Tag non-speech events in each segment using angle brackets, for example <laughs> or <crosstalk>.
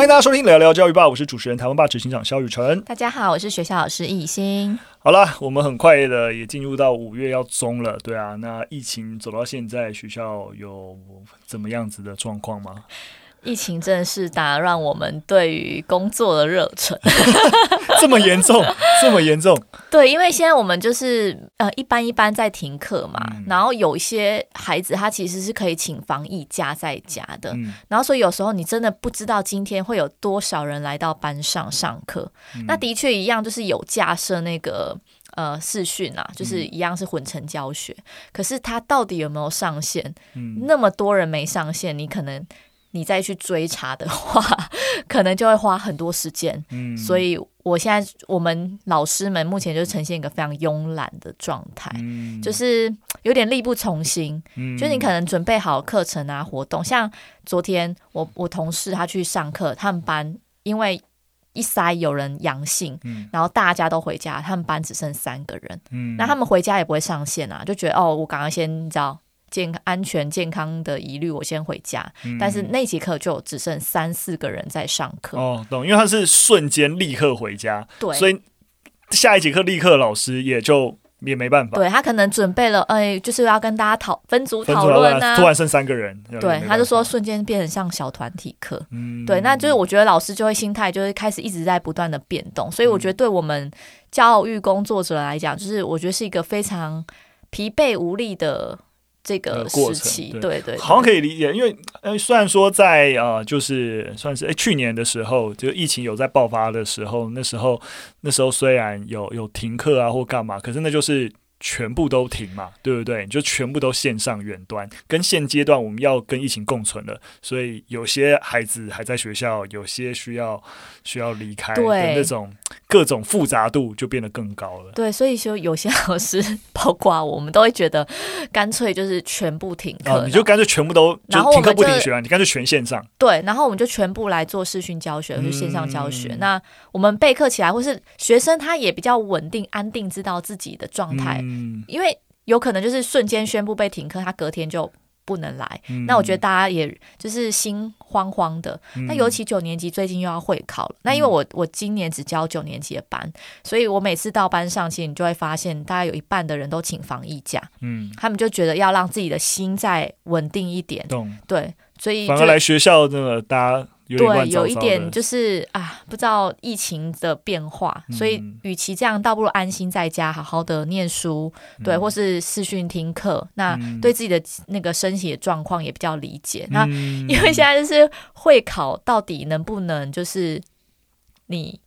欢迎大家收听聊聊教育吧，我是主持人台湾霸执行长肖雨辰。大家好，我是学校老师易欣。好了，我们很快的也进入到五月要中了，对啊，那疫情走到现在，学校有怎么样子的状况吗？疫情真的是打乱我们对于工作的热忱，<laughs> 这么严重，<laughs> 这么严重。对，因为现在我们就是呃一般一般在停课嘛，嗯、然后有一些孩子他其实是可以请防疫假在家的，嗯、然后所以有时候你真的不知道今天会有多少人来到班上上课。嗯、那的确一样，就是有架设那个呃视讯啊，就是一样是混成教学，嗯、可是他到底有没有上线？嗯、那么多人没上线，你可能。你再去追查的话，<laughs> 可能就会花很多时间。嗯，所以我现在我们老师们目前就呈现一个非常慵懒的状态，嗯，就是有点力不从心。嗯，就你可能准备好课程啊活动，像昨天我我同事他去上课，他们班因为一筛有人阳性，嗯，然后大家都回家，他们班只剩三个人。嗯，那他们回家也不会上线啊，就觉得哦，我赶快先你知道。健安全健康的疑虑，我先回家。嗯、但是那节课就只剩三四个人在上课。哦，懂，因为他是瞬间立刻回家，对，所以下一节课立刻老师也就也没办法。对，他可能准备了，哎，就是要跟大家讨分组讨论啊。突然剩三个人，对，他就说瞬间变成像小团体课。嗯，对，那就是我觉得老师就会心态就是开始一直在不断的变动，所以我觉得对我们教育工作者来讲，就是我觉得是一个非常疲惫无力的。这个时期，对对，对，好像可以理解，因为呃，虽然说在呃，就是算是诶，去年的时候，就疫情有在爆发的时候，那时候那时候虽然有有停课啊或干嘛，可是那就是。全部都停嘛，对不对？你就全部都线上远端，跟现阶段我们要跟疫情共存了，所以有些孩子还在学校，有些需要需要离开的那种各种复杂度就变得更高了。对，所以说有些老师，包括我们都会觉得，干脆就是全部停课，哦，你就干脆全部都就停课不停学，啊你干脆全线上。对，然后我们就全部来做视讯教学，就是线上教学。嗯、那我们备课起来，或是学生他也比较稳定、安定，知道自己的状态。嗯嗯，因为有可能就是瞬间宣布被停课，他隔天就不能来。嗯、那我觉得大家也就是心慌慌的。嗯、那尤其九年级最近又要会考了。嗯、那因为我我今年只教九年级的班，所以我每次到班上，其实你就会发现，大概有一半的人都请防疫假。嗯，他们就觉得要让自己的心再稳定一点。懂对，所以反而来学校真的大家。对，有一点就是啊，不知道疫情的变化，嗯、所以与其这样，倒不如安心在家，好好的念书，嗯、对，或是视讯听课。那对自己的那个身体的状况也比较理解。嗯、那因为现在就是会考，到底能不能就是你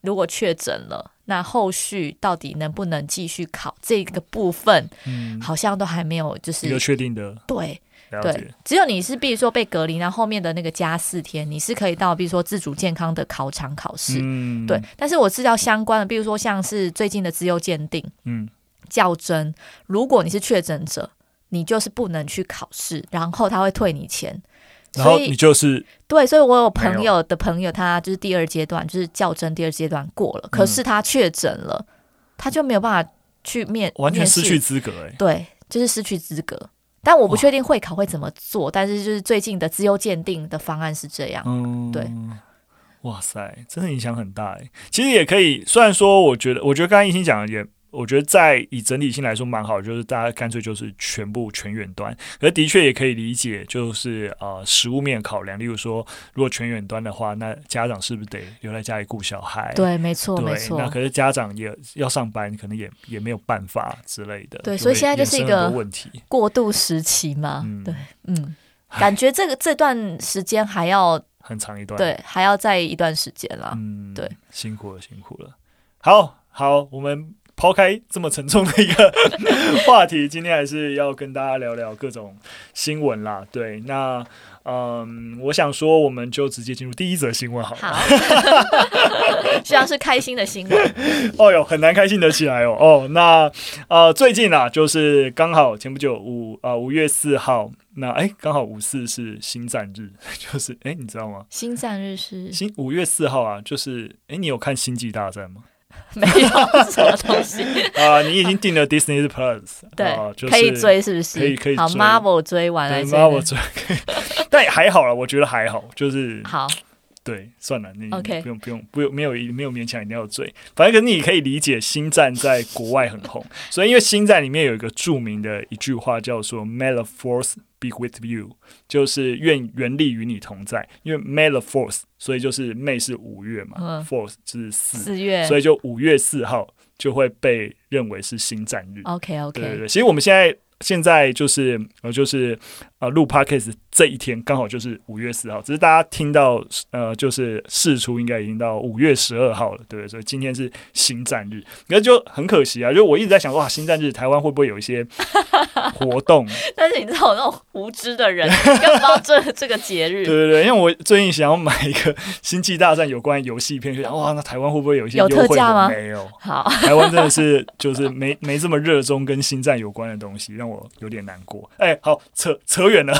如果确诊了，那后续到底能不能继续考这个部分，嗯、好像都还没有就是有确定的。对。对，只有你是，比如说被隔离，然后后面的那个加四天，你是可以到，比如说自主健康的考场考试。嗯，对。但是我知道相关的，比如说像是最近的自由鉴定，嗯，较真，如果你是确诊者，你就是不能去考试，然后他会退你钱。然后你就是对，所以我有朋友的朋友，他就是第二阶段，就是较真第二阶段过了，可是他确诊了，他就没有办法去面，完全失去资格，哎，对，就是失去资格。但我不确定会考会怎么做，但是就是最近的资优鉴定的方案是这样。嗯，对。哇塞，真的影响很大哎。其实也可以，虽然说我觉得，我觉得刚刚一心讲的也。我觉得在以整体性来说蛮好，就是大家干脆就是全部全远端，可是的确也可以理解，就是呃实物面考量，例如说如果全远端的话，那家长是不是得留在家里顾小孩？对，没错，没错。那可是家长也要上班，可能也也没有办法之类的。对，所以现在就是一个问题，过渡时期嘛。嗯、对，嗯，感觉这个这段时间还要很长一段，对，还要再一段时间了。嗯，对，辛苦了，辛苦了。好好，我们。抛开这么沉重的一个 <laughs> 话题，今天还是要跟大家聊聊各种新闻啦。对，那嗯，我想说，我们就直接进入第一则新闻好了。好，<laughs> 希望是开心的新闻。<laughs> 哦哟，很难开心得起来哦。哦，那呃，最近啊，就是刚好前不久五啊五月四号，那哎，刚好五四是星战日，就是哎，你知道吗？星战日是星五月四号啊，就是哎，你有看星际大战吗？<laughs> 没有什么东西 <laughs> 啊！你已经订了 Disney Plus，对，可以追是不是？可以可以。好，Marvel 追完了，Marvel 追，<laughs> 但还好了，我觉得还好，就是好，对，算了，你 OK，不用不用不用，没有没有勉强一定要追，反正可是你可以理解，星战在国外很红，所以因为星战里面有一个著名的一句话叫做 “May the Force be with you”，就是愿原力与你同在。因为 May the Force，所以就是 May 是五月嘛、嗯、，Force 是四四月，所以就五月四号就会被认为是星战日。OK OK，对对对，其实我们现在现在就是呃就是。啊，录 Podcast 这一天刚好就是五月四号，只是大家听到呃，就是试出应该已经到五月十二号了，对不对？所以今天是星战日，那就很可惜啊。就我一直在想，哇，星战日台湾会不会有一些 <laughs> 活动？<laughs> 但是你知道，我那种无知的人根本不知道这 <laughs> 这个节日。对对对，因为我最近想要买一个星际大战有关游戏片，就想哇，那台湾会不会有一些优惠有特价吗？没有。好，台湾真的是就是没没这么热衷跟星战有关的东西，让我有点难过。哎、欸，好扯扯。远了，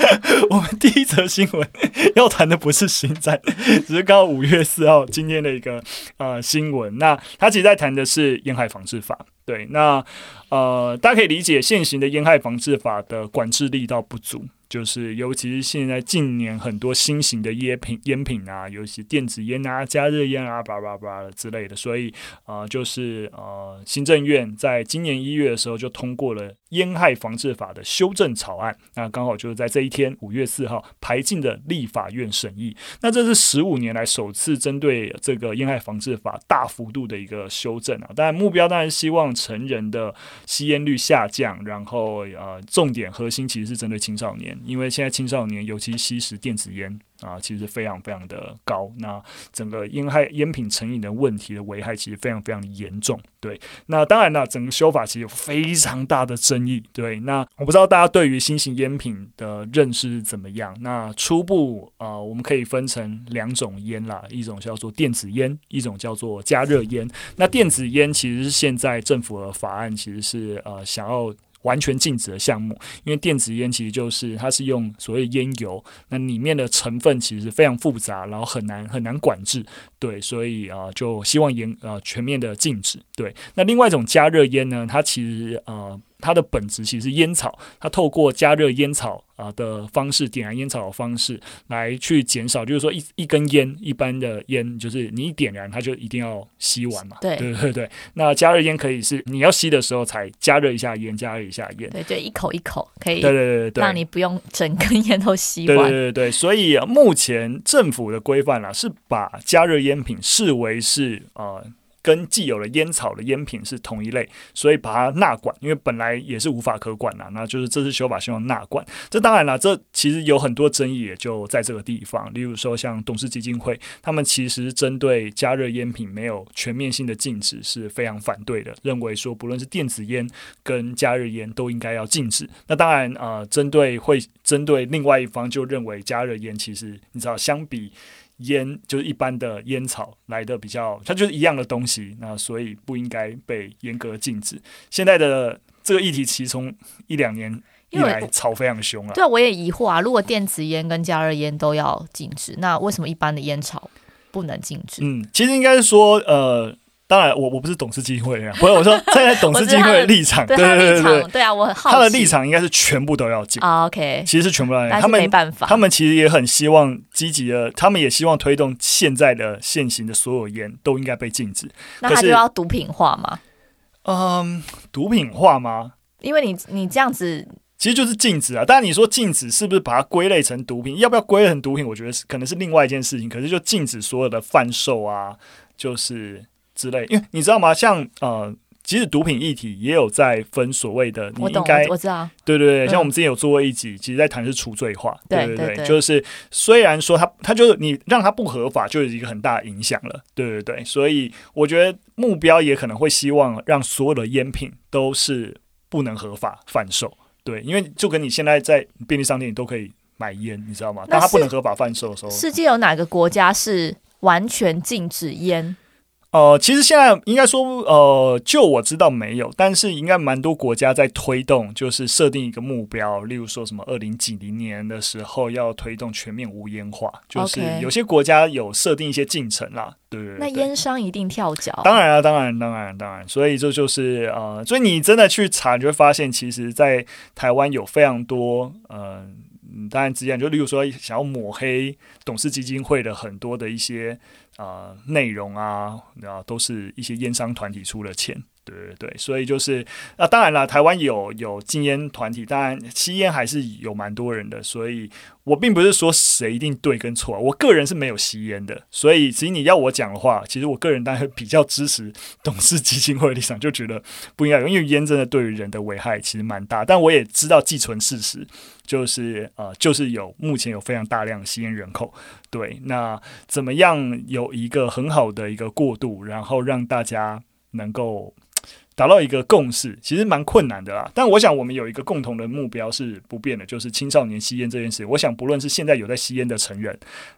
<laughs> 我们第一则新闻要谈的不是新战，只是刚好五月四号今天的一个呃新闻。那他其实在谈的是沿海防治法。对，那呃，大家可以理解现行的烟害防治法的管制力道不足。就是，尤其是现在近年很多新型的烟品、烟品啊，尤其电子烟啊、加热烟啊、叭叭叭之类的，所以、呃，就是呃，行政院在今年一月的时候就通过了烟害防治法的修正草案，那刚好就是在这一天五月四号排进的立法院审议。那这是十五年来首次针对这个烟害防治法大幅度的一个修正啊，当然目标当然希望成人的吸烟率下降，然后呃，重点核心其实是针对青少年。因为现在青少年尤其吸食电子烟啊，其实非常非常的高。那整个烟害烟品成瘾的问题的危害其实非常非常严重。对，那当然了，整个修法其实有非常大的争议。对，那我不知道大家对于新型烟品的认识是怎么样？那初步啊，我们可以分成两种烟啦，一种叫做电子烟，一种叫做加热烟。那电子烟其实是现在政府的法案其实是呃想要。完全禁止的项目，因为电子烟其实就是它是用所谓烟油，那里面的成分其实非常复杂，然后很难很难管制，对，所以啊、就希望严、呃、全面的禁止。对，那另外一种加热烟呢，它其实啊。呃它的本质其实是烟草，它透过加热烟草啊的方式，点燃烟草的方式来去减少，就是说一一根烟一般的烟，就是你一点燃它就一定要吸完嘛。对对对对。那加热烟可以是你要吸的时候才加热一下烟，加热一下烟。对对，一口一口可以。对对对对，让你不用整根烟都吸完。对对对对，所以目前政府的规范啊，是把加热烟品视为是啊。呃跟既有的烟草的烟品是同一类，所以把它纳管，因为本来也是无法可管呐。那就是这次修法希望纳管。这当然了，这其实有很多争议，也就在这个地方。例如说，像董事基金会，他们其实针对加热烟品没有全面性的禁止是非常反对的，认为说不论是电子烟跟加热烟都应该要禁止。那当然啊，针对会针对另外一方就认为加热烟其实你知道相比。烟就是一般的烟草来的比较，它就是一样的东西，那所以不应该被严格禁止。现在的这个议题其实从一两年以来吵非常凶啊。对啊，我也疑惑啊，如果电子烟跟加热烟都要禁止，那为什么一般的烟草不能禁止？嗯，其实应该是说，呃。当然我，我我不是董事基金会啊，不是我说 <laughs> 站在董事基金会的立场，对对对对，对啊，我很好奇，他的立场应该是全部都要禁啊。OK，其实是全部都要禁，他们没办法，他们其实也很希望积极的，他们也希望推动现在的现行的所有烟都应该被禁止。那他就要毒品化吗？嗯，毒品化吗？因为你你这样子其实就是禁止啊。当然你说禁止是不是把它归类成毒品？要不要归类成毒品？我觉得是可能是另外一件事情。可是就禁止所有的贩售啊，就是。之类，因为你知道吗？像呃，即使毒品议题也有在分所谓的，你应该我，我知道，对对对，像我们之前有做过一集，嗯、其实在谈是除罪化，对对对，对对对。就是虽然说它它就是你让它不合法，就有一个很大的影响了，对对对，所以我觉得目标也可能会希望让所有的烟品都是不能合法贩售，对，因为就跟你现在在便利商店你都可以买烟，你知道吗？但它不能合法贩售的时候，世界有哪个国家是完全禁止烟？呃，其实现在应该说，呃，就我知道没有，但是应该蛮多国家在推动，就是设定一个目标，例如说什么二零几零年的时候要推动全面无烟化，就是有些国家有设定一些进程啦。对那烟商一定跳脚。当然啊，当然，当然，当然，所以这就是呃，所以你真的去查，你就会发现，其实，在台湾有非常多呃。当然之前就例如说想要抹黑董事基金会的很多的一些啊、内容啊，啊都是一些烟商团体出了钱。对对，所以就是那当然了，台湾有有禁烟团体，当然吸烟还是有蛮多人的，所以我并不是说谁一定对跟错，我个人是没有吸烟的，所以其实你要我讲的话，其实我个人当然比较支持董事基金会的立场，就觉得不应该有，因为烟真的对于人的危害其实蛮大，但我也知道既存事实就是呃就是有目前有非常大量吸烟人口，对，那怎么样有一个很好的一个过渡，然后让大家能够。达到一个共识，其实蛮困难的啦。但我想，我们有一个共同的目标是不变的，就是青少年吸烟这件事。我想，不论是现在有在吸烟的成人，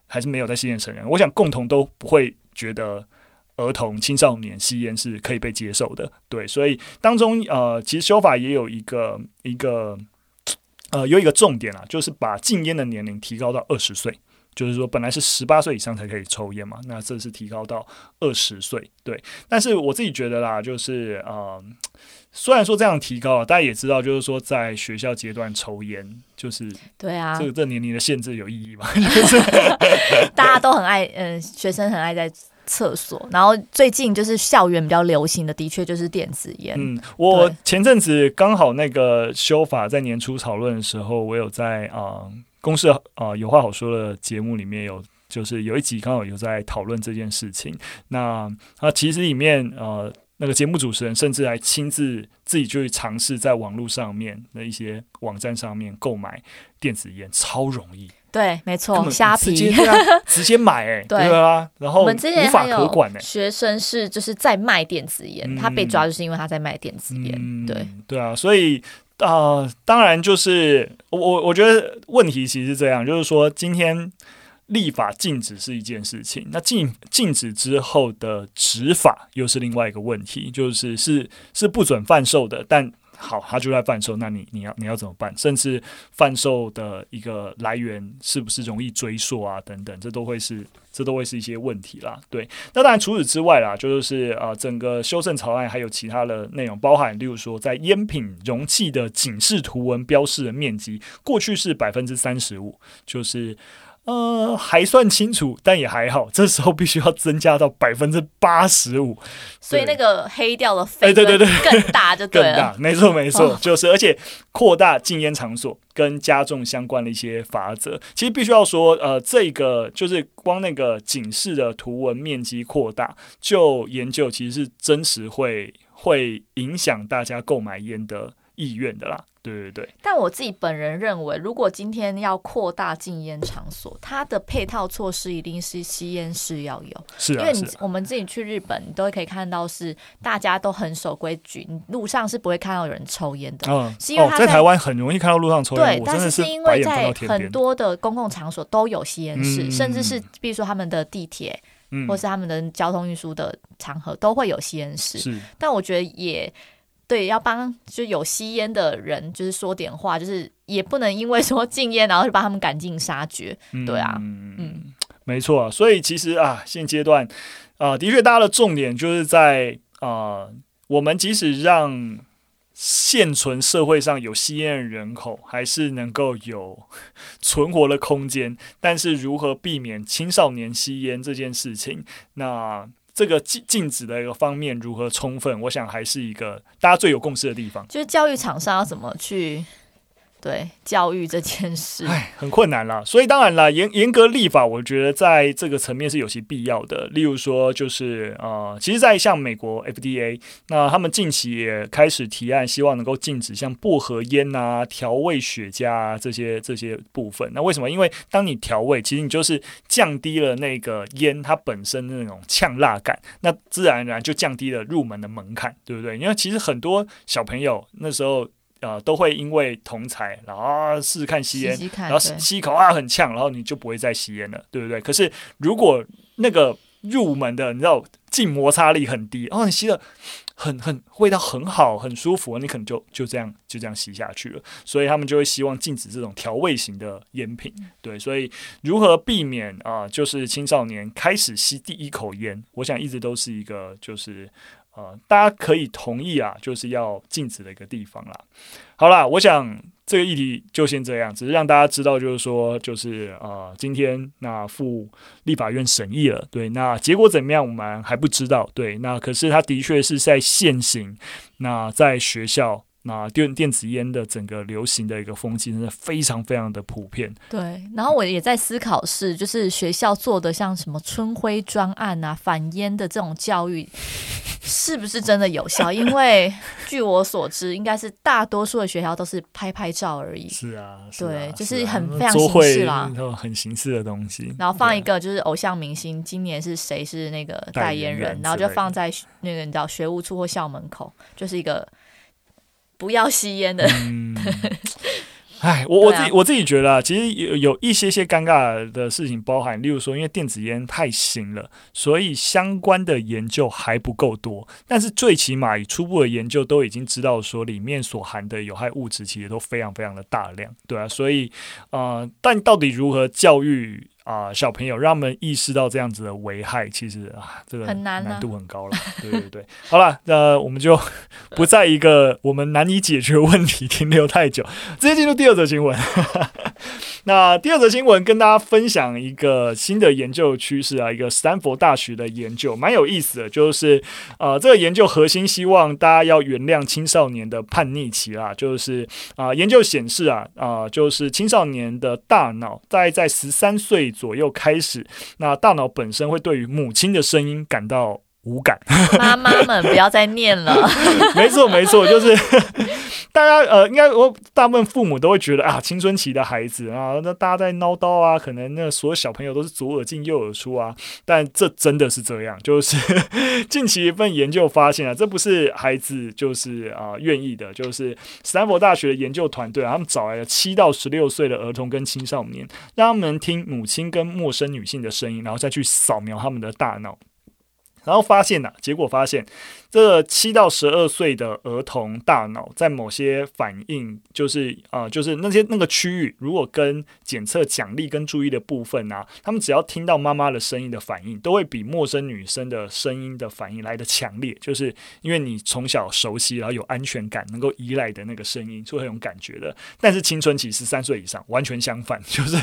还是没有在吸烟的成人，我想共同都不会觉得儿童、青少年吸烟是可以被接受的。对，所以当中呃，其实修法也有一个一个呃，有一个重点啊，就是把禁烟的年龄提高到二十岁。就是说，本来是十八岁以上才可以抽烟嘛，那这是提高到二十岁，对。但是我自己觉得啦，就是呃，虽然说这样提高了，大家也知道，就是说在学校阶段抽烟，就是对啊，这个这年龄的限制有意义吗？就是大家都很爱，嗯、呃，学生很爱在厕所。然后最近就是校园比较流行的，的确就是电子烟。嗯，我前阵子刚好那个修法在年初讨论的时候，我有在啊。呃公司啊，有话好说的节目里面有，就是有一集刚好有在讨论这件事情。那啊，其实里面呃，那个节目主持人甚至还亲自自己就去尝试在网络上面的一些网站上面购买电子烟，超容易。对，没错，虾皮直接、啊、<laughs> 直接买、欸，哎，对啊。然后无法可管、欸，学生是就是在卖电子烟，嗯、他被抓就是因为他在卖电子烟。嗯、对，对啊，所以。啊、当然就是我我觉得问题其实是这样，就是说今天立法禁止是一件事情，那禁禁止之后的执法又是另外一个问题，就是是是不准贩售的，但。好，他就在贩售，那你你要你要怎么办？甚至贩售的一个来源是不是容易追溯啊？等等，这都会是这都会是一些问题啦。对，那当然除此之外啦，就是啊、呃，整个修正草案还有其他的内容，包含例如说，在烟品容器的警示图文标示的面积，过去是百分之三十五，就是。呃，还算清楚，但也还好。这时候必须要增加到百分之八十五，所以那个黑掉的费，对对对，更大就。<laughs> 更大，没错 <laughs> 没错，哦、就是而且扩大禁烟场所跟加重相关的一些法则。其实必须要说，呃，这个就是光那个警示的图文面积扩大，就研究其实是真实会会影响大家购买烟的意愿的啦。对对对，但我自己本人认为，如果今天要扩大禁烟场所，它的配套措施一定是吸烟室要有。是啊，因为你我们自己去日本，你都可以看到是大家都很守规矩，路上是不会看到有人抽烟的。嗯，是因为他在，哦，在台湾很容易看到路上抽烟。对，但是是因为在很多的公共场所都有吸烟室，嗯，甚至是比如说他们的地铁，嗯，或是他们的交通运输的场合都会有吸烟室。是，但我觉得也。对，要帮就有吸烟的人，就是说点话，就是也不能因为说禁烟，然后就把他们赶尽杀绝。对啊，嗯，嗯没错。所以其实啊，现阶段啊、呃，的确，大家的重点就是在啊、呃，我们即使让现存社会上有吸烟的人口还是能够有存活的空间，但是如何避免青少年吸烟这件事情，那。这个禁禁止的一个方面如何充分，我想还是一个大家最有共识的地方。就是教育厂商要怎么去。对教育这件事，哎，很困难啦。所以当然啦，严严格立法，我觉得在这个层面是有其必要的。例如说，就是呃，其实，在像美国 FDA，那他们近期也开始提案，希望能够禁止像薄荷烟啊、调味雪茄啊这些这些部分。那为什么？因为当你调味，其实你就是降低了那个烟它本身的那种呛辣感，那自然而然就降低了入门的门槛，对不对？因为其实很多小朋友那时候。呃，都会因为同才，然后试试看吸烟，然后吸一口啊很呛，然后你就不会再吸烟了，对不对？可是如果那个入门的，你知道静摩擦力很低，哦，你吸的很很味道很好，很舒服，你可能就就这样就这样吸下去了。所以他们就会希望禁止这种调味型的烟品，对。所以如何避免啊、呃，就是青少年开始吸第一口烟，我想一直都是一个就是。呃，大家可以同意啊，就是要禁止的一个地方啦。好啦，我想这个议题就先这样，只是让大家知道，就是说，就是呃，今天那赴立法院审议了，对，那结果怎么样，我们还不知道，对，那可是他的确是在现行，那在学校。那电电子烟的整个流行的一个风气，真的非常非常的普遍。对，然后我也在思考是，就是学校做的像什么春晖专案啊，反烟的这种教育，是不是真的有效？因为 <laughs> 据我所知，应该是大多数的学校都是拍拍照而已。是啊，是啊对，就是啊很非常形式啦，很形式的东西。然后放一个就是偶像明星，今年是谁是那个代言人，然后就放在那个你知道学务处或校门口，就是一个。不要吸烟的。嗯，<laughs> 哎，我我自己我自己觉得啊，其实有有一些些尴尬的事情，包含例如说，因为电子烟太新了，所以相关的研究还不够多。但是最起码以初步的研究都已经知道说，里面所含的有害物质其实都非常非常的大量，对啊。所以呃，但到底如何教育？啊、呃，小朋友让他们意识到这样子的危害，其实啊，这个难度很高了。<laughs> 对对对，好了，那我们就不在一个我们难以解决问题停留太久，直接进入第二则新闻。<laughs> 那第二则新闻跟大家分享一个新的研究趋势啊，一个斯坦福大学的研究，蛮有意思的，就是呃，这个研究核心希望大家要原谅青少年的叛逆期啦，就是啊、呃，研究显示啊啊、呃，就是青少年的大脑在在十三岁左右开始，那大脑本身会对于母亲的声音感到无感。<laughs> 妈妈们不要再念了。<laughs> 没错没错，就是。<laughs> 大家呃，应该我大部分父母都会觉得啊，青春期的孩子啊，那大家在唠叨啊，可能那所有小朋友都是左耳进右耳出啊。但这真的是这样，就是近期一份研究发现啊，这不是孩子就是啊愿意的，就是斯坦福大学的研究团队啊，他们找来了七到十六岁的儿童跟青少年，让他们听母亲跟陌生女性的声音，然后再去扫描他们的大脑，然后发现呐、结果发现。这七到十二岁的儿童大脑在某些反应，就是啊、就是那些那个区域，如果跟检测奖励跟注意的部分啊，他们只要听到妈妈的声音的反应，都会比陌生女生的声音的反应来得强烈。就是因为你从小熟悉，然后有安全感，能够依赖的那个声音，是会很有感觉的。但是青春期十三岁以上，完全相反，<laughs> 就是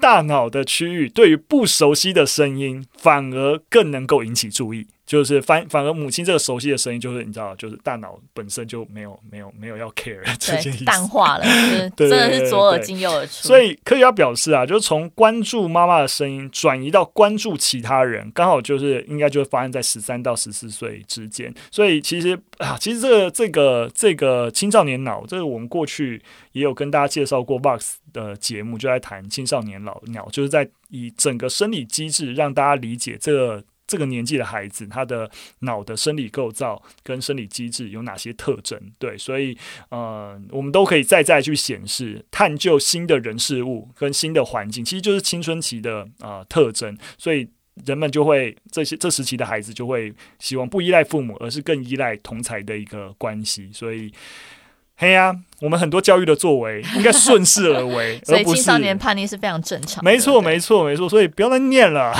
大脑的区域对于不熟悉的声音，反而更能够引起注意。就是反反而母亲这个熟悉的声音，就是你知道，就是大脑本身就没有没有没有要 care 这件事，淡化了，就是、<laughs> 真的是左耳进右耳出。所以科学家表示啊，就是从关注妈妈的声音转移到关注其他人，刚好就是应该就会发生在十三到十四岁之间。所以其实啊，其实这个这个这个青少年脑，这个我们过去也有跟大家介绍过 Box 的节目，就在谈青少年脑脑，就是在以整个生理机制让大家理解这个。这个年纪的孩子，他的脑的生理构造跟生理机制有哪些特征？对，所以呃，我们都可以再再去显示、探究新的人事物跟新的环境，其实就是青春期的啊、特征。所以人们就会这些这时期的孩子就会希望不依赖父母，而是更依赖同侪的一个关系。所以。嘿呀、啊，我们很多教育的作为 <laughs> 应该顺势而为，所以青少年叛逆是非常正常的。没错，没错，没错。所以不要再念了，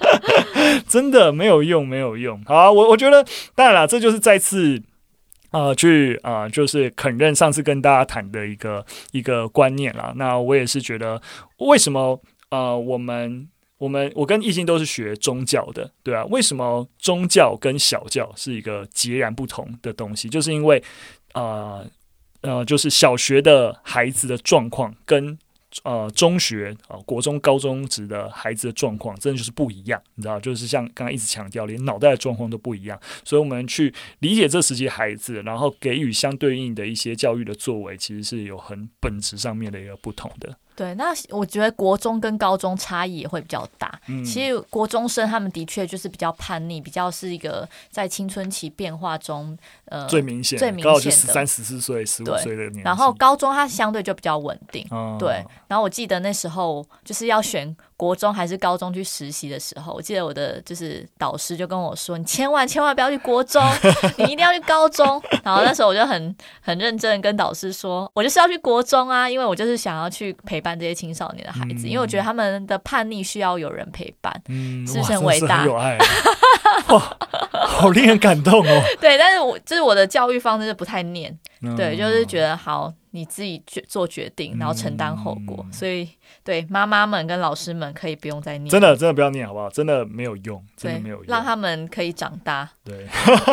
<laughs> 真的没有用，没有用。好、啊，我我觉得当然了，这就是再次呃去啊、呃，就是肯认上次跟大家谈的一个一个观念啦。那我也是觉得，为什么呃，我们我们我跟易经都是学宗教的，对啊，为什么宗教跟小教是一个截然不同的东西？就是因为。啊呃，就是小学的孩子的状况跟呃中学啊、呃、国中、高中职的孩子的状况，真的就是不一样，你知道？就是像刚刚一直强调，连脑袋的状况都不一样，所以我们去理解这时期孩子，然后给予相对应的一些教育的作为，其实是有很本质上面的一个不同的。对，那我觉得国中跟高中差异也会比较大。嗯，其实国中生他们的确就是比较叛逆，比较是一个在青春期变化中，呃，最明显、最明显的十三、十四岁、十五岁的年纪。然后高中他相对就比较稳定。嗯，对。然后我记得那时候就是要选国中还是高中去实习的时候，我记得我的就是导师就跟我说：“你千万千万不要去国中，<laughs> 你一定要去高中。”然后那时候我就很很认真跟导师说：“我就是要去国中啊，因为我就是想要去陪伴。”伴这些青少年的孩子，嗯、因为我觉得他们的叛逆需要有人陪伴，嗯，是不是很伟大？有爱，哇，好令人感动哦。<laughs> 对，但是我就是我的教育方式是不太念，嗯、对，就是觉得好，你自己决做决定，然后承担后果，嗯、所以。对妈妈们跟老师们可以不用再念，真的真的不要念好不好？真的没有用，真的没有用，让他们可以长大。对，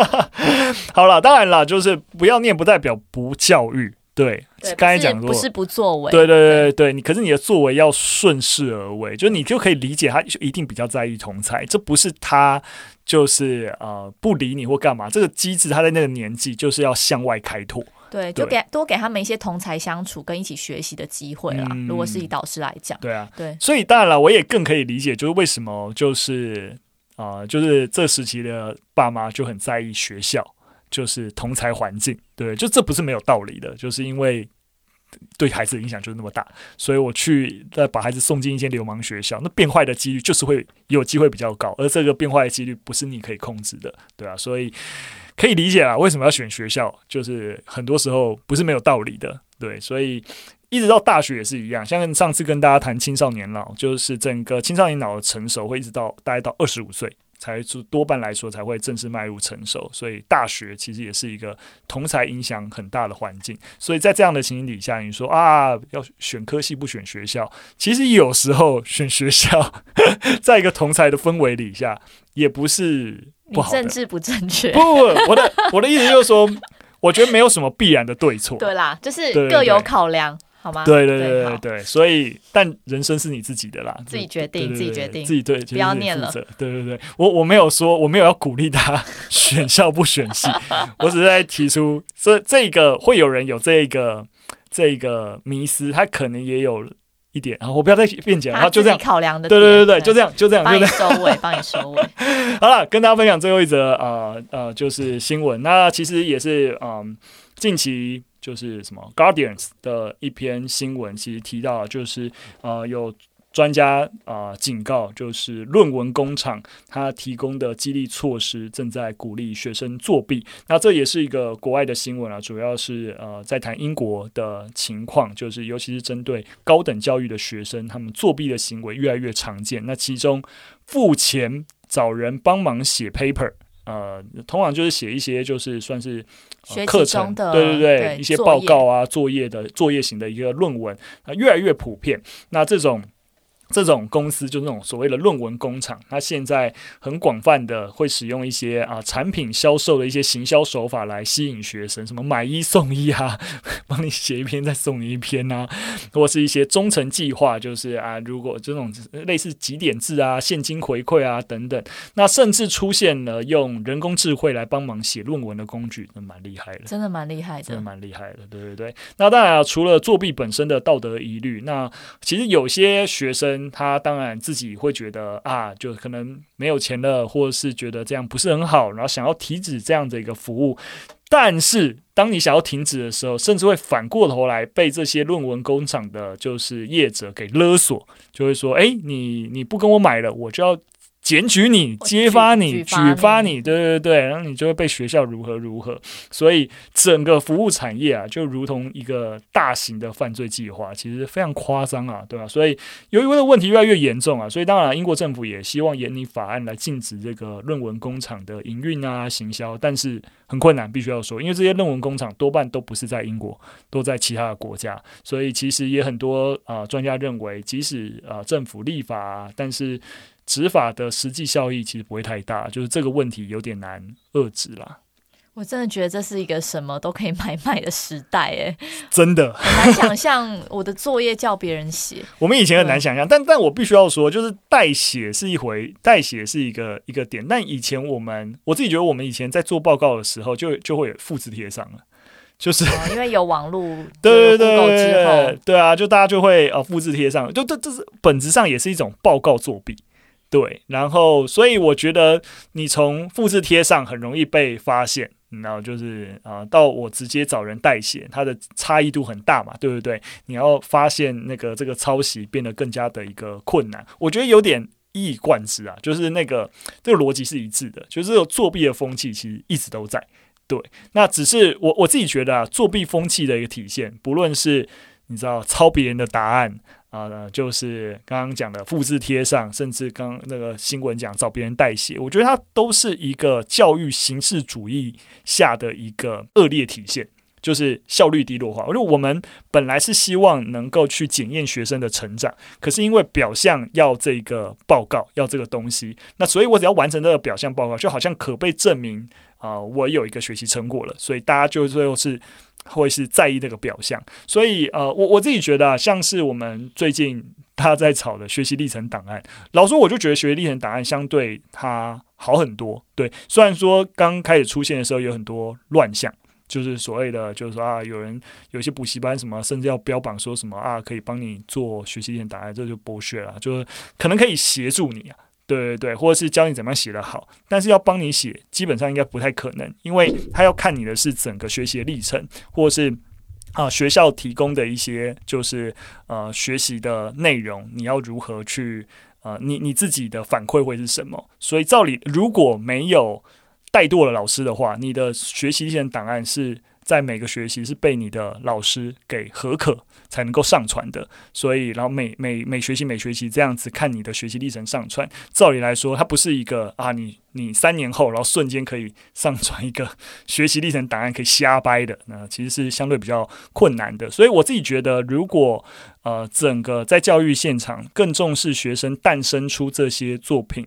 <laughs> 好了，当然了，就是不要念，不代表不教育。对，刚才讲过，不是不作为。对对对对对，你可是你的作为要顺势而为，就是你就可以理解他一定比较在意同才，这不是他就是呃不理你或干嘛，这个机制他在那个年纪就是要向外开拓。对，就给多给他们一些同才相处跟一起学习的机会啦。嗯、如果是以导师来讲，对啊，对，所以当然了，我也更可以理解，就是为什么就是啊、呃，就是这时期的爸妈就很在意学校，就是同才环境。对，就这不是没有道理的，就是因为对孩子的影响就是那么大，所以我去再把孩子送进一间流氓学校，那变坏的几率就是会有机会比较高，而这个变坏的几率不是你可以控制的，对啊，所以。可以理解啊，为什么要选学校？就是很多时候不是没有道理的，对，所以一直到大学也是一样。像上次跟大家谈青少年脑，就是整个青少年脑的成熟会一直到大概到二十五岁才多半来说才会正式迈入成熟。所以大学其实也是一个同才影响很大的环境。所以在这样的情形底下，你说啊，要选科系不选学校，其实有时候选学校，<laughs> 在一个同才的氛围底下，也不是。不好政治不正确？不，不，我的我的意思就是说，我觉得没有什么必然的对错。<laughs> 对啦，就是各有考量，对对对，好吗？对对对对对，所以但人生是你自己的啦，自己决定，自己决定，自己对，不要念了。对对对，我我没有说，我没有要鼓励他选校不选系，<laughs> 我只是在提出，这这个会有人有这个这个迷失，他可能也有。一点，然后我不要再辩解，然后就这样考量的，对对对对，就这样就这样，帮你收尾，帮你收尾。<laughs> 好了，跟大家分享最后一则呃呃，就是新闻。那其实也是嗯、呃，近期就是什么《Guardians》的一篇新闻，其实提到就是呃有。专家啊、警告，就是论文工厂它提供的激励措施正在鼓励学生作弊。那这也是一个国外的新闻啊，主要是呃在谈英国的情况，就是尤其是针对高等教育的学生，他们作弊的行为越来越常见。那其中付钱找人帮忙写 paper，呃，通常就是写一些就是算是、呃、课程的，对对对，对一些报告啊、作业的作业型的一个论文越来越普遍。那这种。这种公司就那种所谓的论文工厂，它现在很广泛的会使用一些啊产品销售的一些行销手法来吸引学生，什么买一送一啊，<laughs> 帮你写一篇再送你一篇啊，<laughs> 或是一些忠诚计划，就是啊，如果这种类似几点制啊、现金回馈啊等等，那甚至出现了用人工智慧来帮忙写论文的工具，那蛮厉害的，真的蛮厉害的，真的蛮厉害的，对对对。那当然啊，除了作弊本身的道德疑虑，那其实有些学生。他当然自己会觉得啊，就可能没有钱了，或者是觉得这样不是很好，然后想要停止这样的一个服务。但是当你想要停止的时候，甚至会反过头来被这些论文工厂的，就是业者给勒索，就会说：哎，你你不跟我买了，我就要。检举你，揭发你，举，发你，对对对，然后你就会被学校如何如何，所以整个服务产业啊，就如同一个大型的犯罪计划，其实非常夸张啊，对吧？所以由于这个问题越来越严重啊，所以当然英国政府也希望严拟法案来禁止这个论文工厂的营运啊、行销，但是很困难，必须要说，因为这些论文工厂多半都不是在英国，都在其他的国家，所以其实也很多啊、呃、专家认为，即使啊、呃、政府立法啊，但是。执法的实际效益其实不会太大，就是这个问题有点难遏制啦。我真的觉得这是一个什么都可以买卖的时代，哎，真的很难想象我的作业叫别人写。<laughs> 我们以前很难想象，但但我必须要说，就是代写是一回，代写是一个一个点。但以前我们，我自己觉得我们以前在做报告的时候就，就就会复制贴上了，就是、哦、因为有网络，<laughs> 对对对对，对啊，就大家就会呃复制贴上，就这这是本质上也是一种报告作弊。对，然后所以我觉得你从复制贴上很容易被发现，然后就是啊、到我直接找人代写，它的差异度很大嘛，对不对？你要发现那个这个抄袭变得更加的一个困难，我觉得有点一以贯之啊，就是那个这个逻辑是一致的，就是这个作弊的风气其实一直都在。对，那只是我我自己觉得啊，作弊风气的一个体现，不论是你知道抄别人的答案。啊、就是刚刚讲的复制贴上，甚至刚那个新闻讲找别人代写，我觉得它都是一个教育形式主义下的一个恶劣体现。就是效率低落化。我觉得我们本来是希望能够去检验学生的成长，可是因为表象要这个报告，要这个东西，那所以我只要完成这个表象报告，就好像可被证明啊、我有一个学习成果了。所以大家就最后是会是在意这个表象。所以呃，我我自己觉得啊，像是我们最近大家在炒的学习历程档案，老说，我就觉得学习历程档案相对它好很多。对，虽然说刚开始出现的时候有很多乱象。就是所谓的，就是说啊，有人有些补习班什么，甚至要标榜说什么啊，可以帮你做学习历程档案，这就剥削了。就是可能可以协助你啊，对对对，或者是教你怎么样写得好，但是要帮你写，基本上应该不太可能，因为他要看你的是整个学习的历程，或者是啊学校提供的一些就是呃学习的内容，你要如何去呃你你自己的反馈会是什么？所以照理如果没有。怠惰的老师的话，你的学习历程档案是在每个学习是被你的老师给核可才能够上传的，所以然后每每每学期每学期这样子看你的学习历程上传，照理来说，它不是一个啊，你你三年后然后瞬间可以上传一个学习历程档案可以瞎掰的，那其实是相对比较困难的。所以我自己觉得，如果呃整个在教育现场更重视学生诞生出这些作品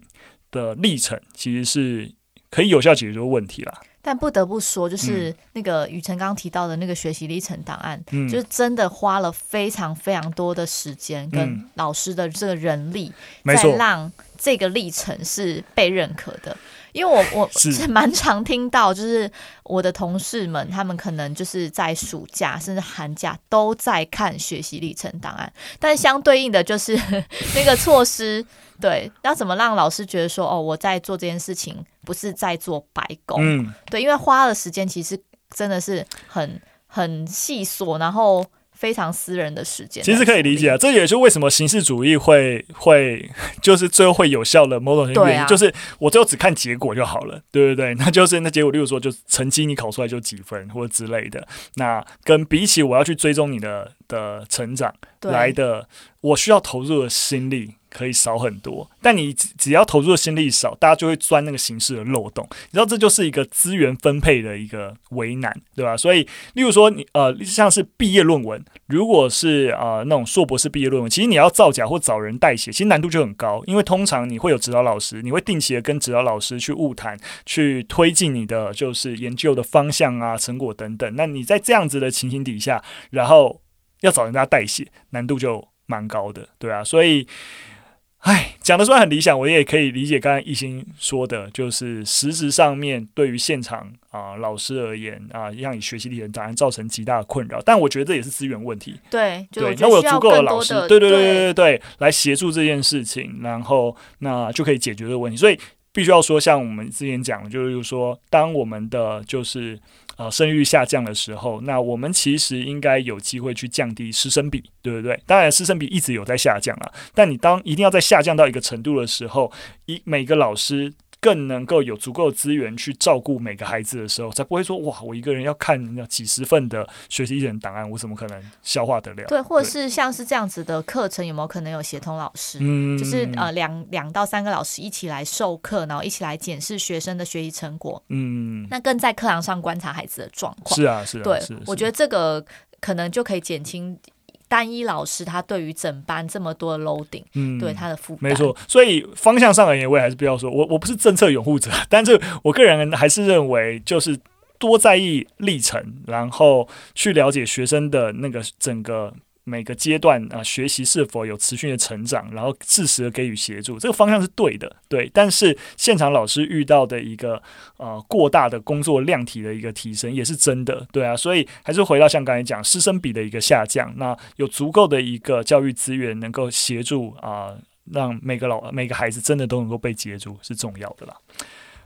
的历程，其实是。可以有效解决这个问题啦，但不得不说，就是那个雨辰刚刚提到的那个学习历程档案，嗯，就是真的花了非常非常多的时间跟老师的这个人力，嗯，在让这个历程是被认可的。因为我我是 <laughs> 蛮常听到，就是我的同事们，他们可能就是在暑假甚至寒假都在看学习历程档案，但相对应的就是 <laughs> 那个措施，对，要怎么让老师觉得说，哦，我在做这件事情不是在做白工，嗯，对，因为花的时间其实真的是很很细琐，然后。非常私人的时间，其实可以理解啊，这也是为什么形式主义会 <laughs> 会 <laughs> 就是最后会有效的某种原因，啊、就是我最后只看结果就好了，对不对，<laughs> 那就是那结果，例如说就成绩你考出来就几分或者之类的，那跟比起我要去追踪你的的成长来的，我需要投入的心力。可以少很多，但你只要投入的心力少，大家就会钻那个形式的漏洞。你知道，这就是一个资源分配的一个为难，对吧？所以，例如说你呃，像是毕业论文，如果是呃那种硕博士毕业论文，其实你要造假或找人代写，其实难度就很高，因为通常你会有指导老师，你会定期的跟指导老师去晤谈，去推进你的就是研究的方向啊、成果等等。那你在这样子的情形底下，然后要找人家代写，难度就蛮高的，对啊，所以。唉，讲的虽然很理想，我也可以理解刚才一心说的，就是实质上面对于现场啊、呃、老师而言啊，让你学习历程档案造成极大的困扰。但我觉得这也是资源问题。对，对，那我有足够的老师，对对对对对对，来协助这件事情，然后那就可以解决这个问题。所以必须要说，像我们之前讲的，就是说，当我们的就是。啊、呃，生育下降的时候，那我们其实应该有机会去降低师生比，对不对？当然，师生比一直有在下降啊，但你当一定要在下降到一个程度的时候，一每个老师。更能够有足够的资源去照顾每个孩子的时候，才不会说哇，我一个人要看那几十份的学习历程档案，我怎么可能消化得了？对，或者是像是这样子的课程，有没有可能有协同老师？嗯，就是呃两两到三个老师一起来授课，然后一起来检视学生的学习成果。嗯，那更在课堂上观察孩子的状况。是啊，是啊，对，是是我觉得这个可能就可以减轻。单一老师他对于整班这么多的 loading，嗯，对他的负担，没错。所以方向上而言，我也还是不要说，我我不是政策拥护者，但是我个人还是认为，就是多在意历程，然后去了解学生的那个整个。每个阶段啊，学习是否有持续的成长，然后适时的给予协助，这个方向是对的，对。但是现场老师遇到的一个呃过大的工作量体的一个提升，也是真的，对啊。所以还是回到像刚才讲师生比的一个下降，那有足够的一个教育资源能够协助啊、让每个老每个孩子真的都能够被接住，是重要的啦。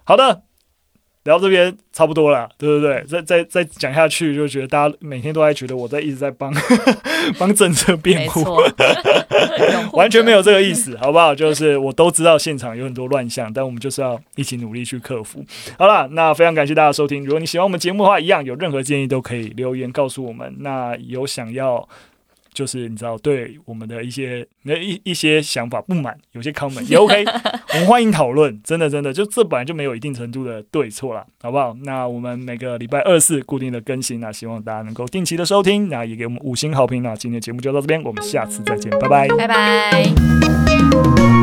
好的。聊到这边差不多了，对不对？再再再讲下去，就觉得大家每天都在觉得我在一直在帮 <laughs> 帮政策辩护，<laughs> 完全没有这个意思，好不好？就是我都知道现场有很多乱象，但我们就是要一起努力去克服。好了，那非常感谢大家收听。如果你喜欢我们节目的话，一样有任何建议都可以留言告诉我们。那有想要就是你知道对我们的一些那一一些想法不满，有些 comment 也 OK，<laughs> 我们欢迎讨论。真的真的，就这本来就没有一定程度的对错啦，好不好？那我们每个礼拜二四固定的更新，那希望大家能够定期的收听，那也给我们五星好评。那今天节目就到这边，我们下次再见，拜拜，拜拜。